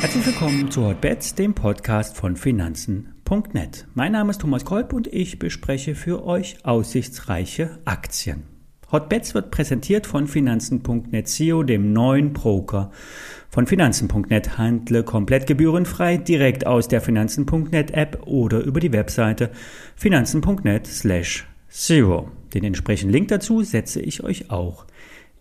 Herzlich willkommen zu Hotbets, dem Podcast von Finanzen.net. Mein Name ist Thomas Kolb und ich bespreche für euch aussichtsreiche Aktien. Hotbets wird präsentiert von Finanzen.net CEO, dem neuen Broker von Finanzen.net. Handle komplett gebührenfrei direkt aus der Finanzen.net App oder über die Webseite finanzen.net slash zero. Den entsprechenden Link dazu setze ich euch auch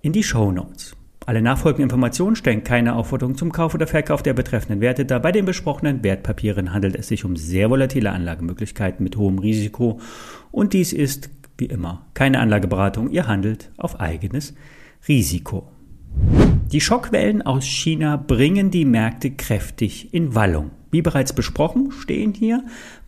in die Show Notes. Alle nachfolgenden Informationen stellen keine Aufforderung zum Kauf oder Verkauf der betreffenden Werte dar. Bei den besprochenen Wertpapieren handelt es sich um sehr volatile Anlagemöglichkeiten mit hohem Risiko und dies ist, wie immer, keine Anlageberatung. Ihr handelt auf eigenes Risiko. Die Schockwellen aus China bringen die Märkte kräftig in Wallung. Wie bereits besprochen, stehen hier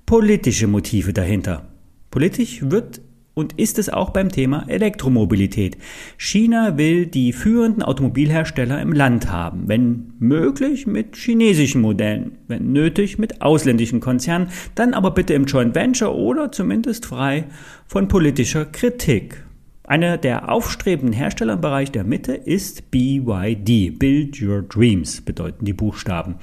politische Motive dahinter. Politisch wird und ist es auch beim Thema Elektromobilität. China will die führenden Automobilhersteller im Land haben, wenn möglich mit chinesischen Modellen, wenn nötig mit ausländischen Konzernen, dann aber bitte im Joint Venture oder zumindest frei von politischer Kritik. Einer der aufstrebenden Hersteller im Bereich der Mitte ist BYD. Build Your Dreams bedeuten die Buchstaben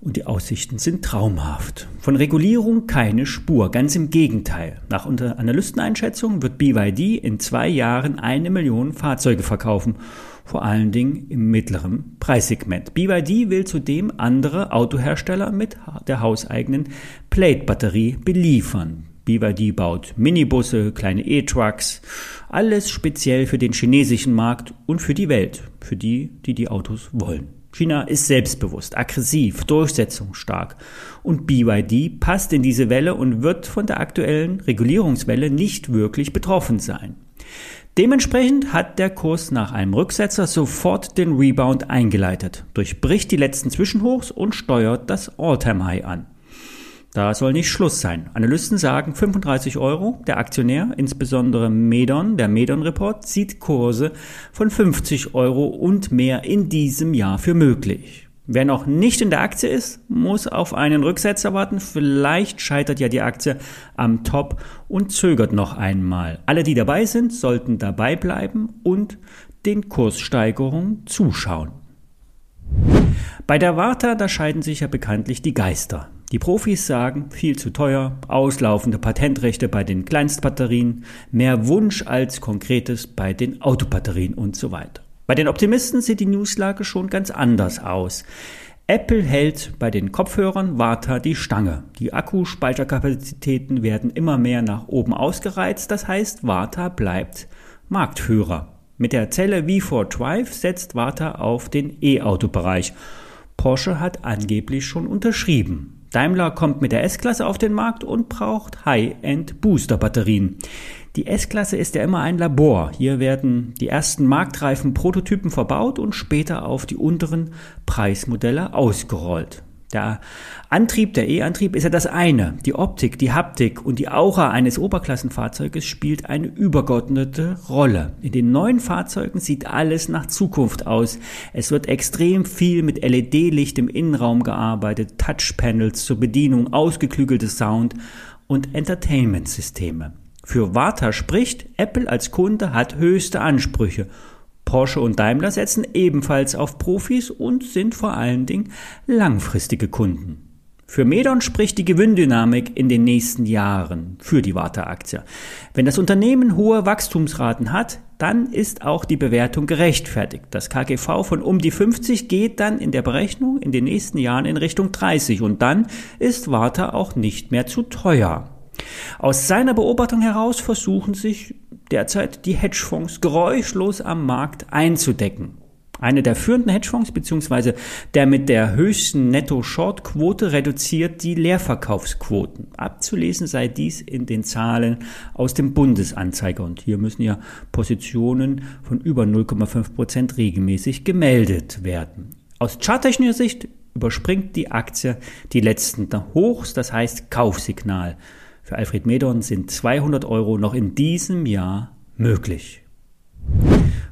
und die Aussichten sind traumhaft. Von Regulierung keine Spur, ganz im Gegenteil. Nach Analysteneinschätzung wird BYD in zwei Jahren eine Million Fahrzeuge verkaufen, vor allen Dingen im mittleren Preissegment. BYD will zudem andere Autohersteller mit der hauseigenen Plate-Batterie beliefern. BYD baut Minibusse, kleine E-Trucks, alles speziell für den chinesischen Markt und für die Welt, für die, die die Autos wollen. China ist selbstbewusst, aggressiv, durchsetzungsstark und BYD passt in diese Welle und wird von der aktuellen Regulierungswelle nicht wirklich betroffen sein. Dementsprechend hat der Kurs nach einem Rücksetzer sofort den Rebound eingeleitet, durchbricht die letzten Zwischenhochs und steuert das All-Time-High an. Da soll nicht Schluss sein. Analysten sagen 35 Euro. Der Aktionär, insbesondere Medon, der Medon Report, sieht Kurse von 50 Euro und mehr in diesem Jahr für möglich. Wer noch nicht in der Aktie ist, muss auf einen Rücksetzer warten. Vielleicht scheitert ja die Aktie am Top und zögert noch einmal. Alle, die dabei sind, sollten dabei bleiben und den Kurssteigerungen zuschauen. Bei der Warta, da scheiden sich ja bekanntlich die Geister. Die Profis sagen, viel zu teuer, auslaufende Patentrechte bei den Kleinstbatterien, mehr Wunsch als Konkretes bei den Autobatterien und so weiter. Bei den Optimisten sieht die Newslage schon ganz anders aus. Apple hält bei den Kopfhörern Warta die Stange. Die Akkuspeicherkapazitäten werden immer mehr nach oben ausgereizt, das heißt, Warta bleibt Marktführer. Mit der Zelle V4 Drive setzt Warta auf den E-Auto-Bereich. Porsche hat angeblich schon unterschrieben. Daimler kommt mit der S-Klasse auf den Markt und braucht High-End Booster-Batterien. Die S-Klasse ist ja immer ein Labor. Hier werden die ersten marktreifen Prototypen verbaut und später auf die unteren Preismodelle ausgerollt. Der Antrieb, der E-Antrieb ist ja das eine. Die Optik, die Haptik und die Aura eines Oberklassenfahrzeuges spielt eine übergeordnete Rolle. In den neuen Fahrzeugen sieht alles nach Zukunft aus. Es wird extrem viel mit LED-Licht im Innenraum gearbeitet, Touchpanels zur Bedienung, ausgeklügelte Sound und Entertainment-Systeme. Für Warta spricht, Apple als Kunde hat höchste Ansprüche Porsche und Daimler setzen ebenfalls auf Profis und sind vor allen Dingen langfristige Kunden. Für Medon spricht die Gewinndynamik in den nächsten Jahren für die Warta-Aktie. Wenn das Unternehmen hohe Wachstumsraten hat, dann ist auch die Bewertung gerechtfertigt. Das KGV von um die 50 geht dann in der Berechnung in den nächsten Jahren in Richtung 30 und dann ist Warta auch nicht mehr zu teuer. Aus seiner Beobachtung heraus versuchen sich derzeit die Hedgefonds geräuschlos am Markt einzudecken. Eine der führenden Hedgefonds bzw. der mit der höchsten Netto-Short-Quote reduziert die Leerverkaufsquoten. Abzulesen sei dies in den Zahlen aus dem Bundesanzeiger und hier müssen ja Positionen von über 0,5 Prozent regelmäßig gemeldet werden. Aus charttechnischer Sicht überspringt die Aktie die letzten Hochs, das heißt Kaufsignal. Für Alfred Medon sind 200 Euro noch in diesem Jahr möglich.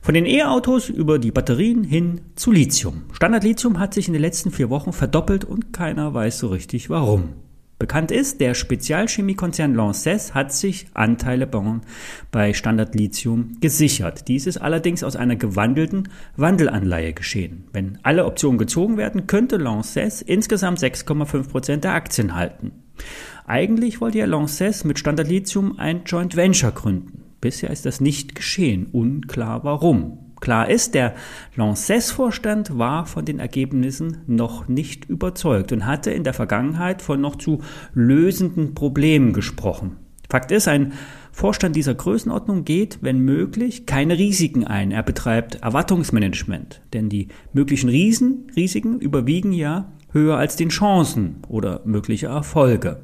Von den E-Autos über die Batterien hin zu Lithium. Standard Lithium hat sich in den letzten vier Wochen verdoppelt und keiner weiß so richtig warum. Bekannt ist, der Spezialchemiekonzern Lanxess hat sich Anteile bei Standard Lithium gesichert. Dies ist allerdings aus einer gewandelten Wandelanleihe geschehen. Wenn alle Optionen gezogen werden, könnte Lanxess insgesamt 6,5 Prozent der Aktien halten. Eigentlich wollte ja Lanxess mit Standard Lithium ein Joint Venture gründen. Bisher ist das nicht geschehen. Unklar warum. Klar ist, der Lanxess-Vorstand war von den Ergebnissen noch nicht überzeugt und hatte in der Vergangenheit von noch zu lösenden Problemen gesprochen. Fakt ist, ein Vorstand dieser Größenordnung geht, wenn möglich, keine Risiken ein. Er betreibt Erwartungsmanagement, denn die möglichen Riesen, Risiken überwiegen ja höher als den Chancen oder mögliche Erfolge.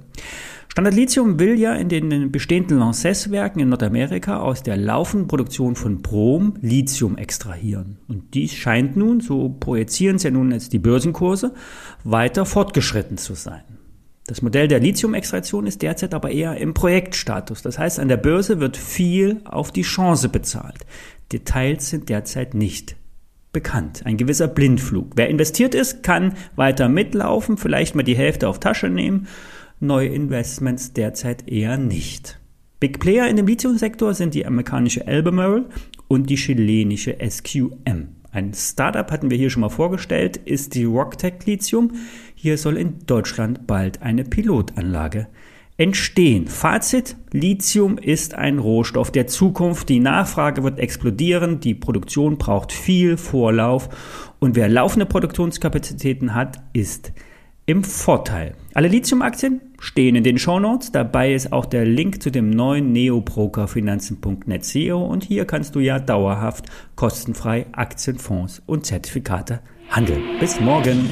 Standard Lithium will ja in den bestehenden Lanxess-Werken in Nordamerika aus der laufenden Produktion von Brom Lithium extrahieren. Und dies scheint nun, so projizieren es ja nun jetzt die Börsenkurse, weiter fortgeschritten zu sein. Das Modell der Lithium-Extraktion ist derzeit aber eher im Projektstatus. Das heißt, an der Börse wird viel auf die Chance bezahlt. Details sind derzeit nicht bekannt. Ein gewisser Blindflug. Wer investiert ist, kann weiter mitlaufen, vielleicht mal die Hälfte auf Tasche nehmen neue Investments derzeit eher nicht. Big Player in dem Lithiumsektor sind die amerikanische Albemarle und die chilenische SQM. Ein Startup hatten wir hier schon mal vorgestellt, ist die Rocktech Lithium. Hier soll in Deutschland bald eine Pilotanlage entstehen. Fazit, Lithium ist ein Rohstoff der Zukunft. Die Nachfrage wird explodieren, die Produktion braucht viel Vorlauf und wer laufende Produktionskapazitäten hat, ist im Vorteil. Alle Lithium-Aktien stehen in den Shownotes. Dabei ist auch der Link zu dem neuen Neobroker Finanzen.net SEO und hier kannst du ja dauerhaft kostenfrei Aktien, Fonds und Zertifikate handeln. Bis morgen.